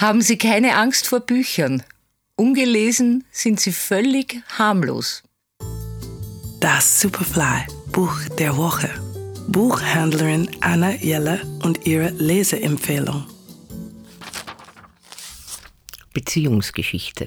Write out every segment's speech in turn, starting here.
Haben Sie keine Angst vor Büchern. Ungelesen sind sie völlig harmlos. Das Superfly Buch der Woche. Buchhändlerin Anna Jelle und ihre Leseempfehlung. Beziehungsgeschichte.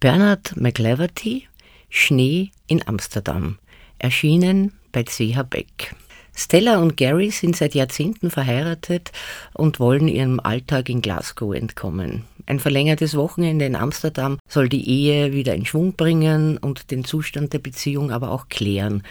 Bernard McLeverty, Schnee in Amsterdam. Erschienen bei C.H. Beck. Stella und Gary sind seit Jahrzehnten verheiratet und wollen ihrem Alltag in Glasgow entkommen. Ein verlängertes Wochenende in Amsterdam soll die Ehe wieder in Schwung bringen und den Zustand der Beziehung aber auch klären.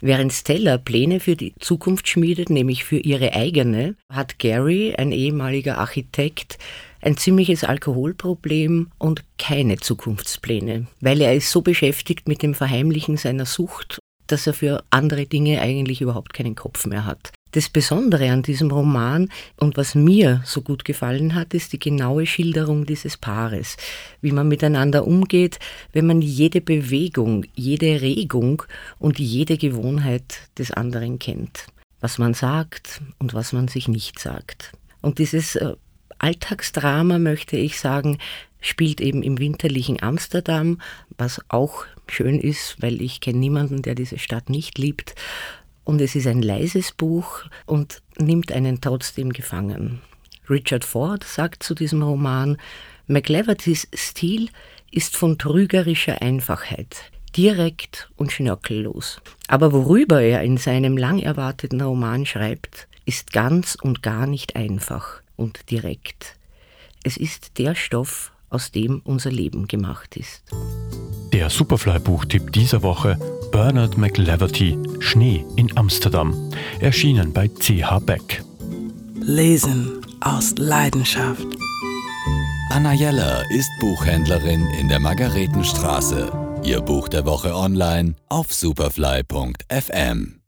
Während Stella Pläne für die Zukunft schmiedet, nämlich für ihre eigene, hat Gary, ein ehemaliger Architekt, ein ziemliches Alkoholproblem und keine Zukunftspläne, weil er ist so beschäftigt mit dem Verheimlichen seiner Sucht dass er für andere Dinge eigentlich überhaupt keinen Kopf mehr hat. Das Besondere an diesem Roman und was mir so gut gefallen hat, ist die genaue Schilderung dieses Paares, wie man miteinander umgeht, wenn man jede Bewegung, jede Regung und jede Gewohnheit des anderen kennt, was man sagt und was man sich nicht sagt. Und dieses äh, Alltagsdrama, möchte ich sagen, spielt eben im winterlichen Amsterdam, was auch schön ist, weil ich kenne niemanden, der diese Stadt nicht liebt. Und es ist ein leises Buch und nimmt einen trotzdem gefangen. Richard Ford sagt zu diesem Roman, McLevertys Stil ist von trügerischer Einfachheit, direkt und schnörkellos. Aber worüber er in seinem lang erwarteten Roman schreibt, ist ganz und gar nicht einfach und direkt. Es ist der Stoff, aus dem unser Leben gemacht ist. Der Superfly-Buchtipp dieser Woche Bernard McLeverty Schnee in Amsterdam, erschienen bei CH Beck. Lesen aus Leidenschaft. Anna Jeller ist Buchhändlerin in der Margaretenstraße. Ihr Buch der Woche online auf superfly.fm.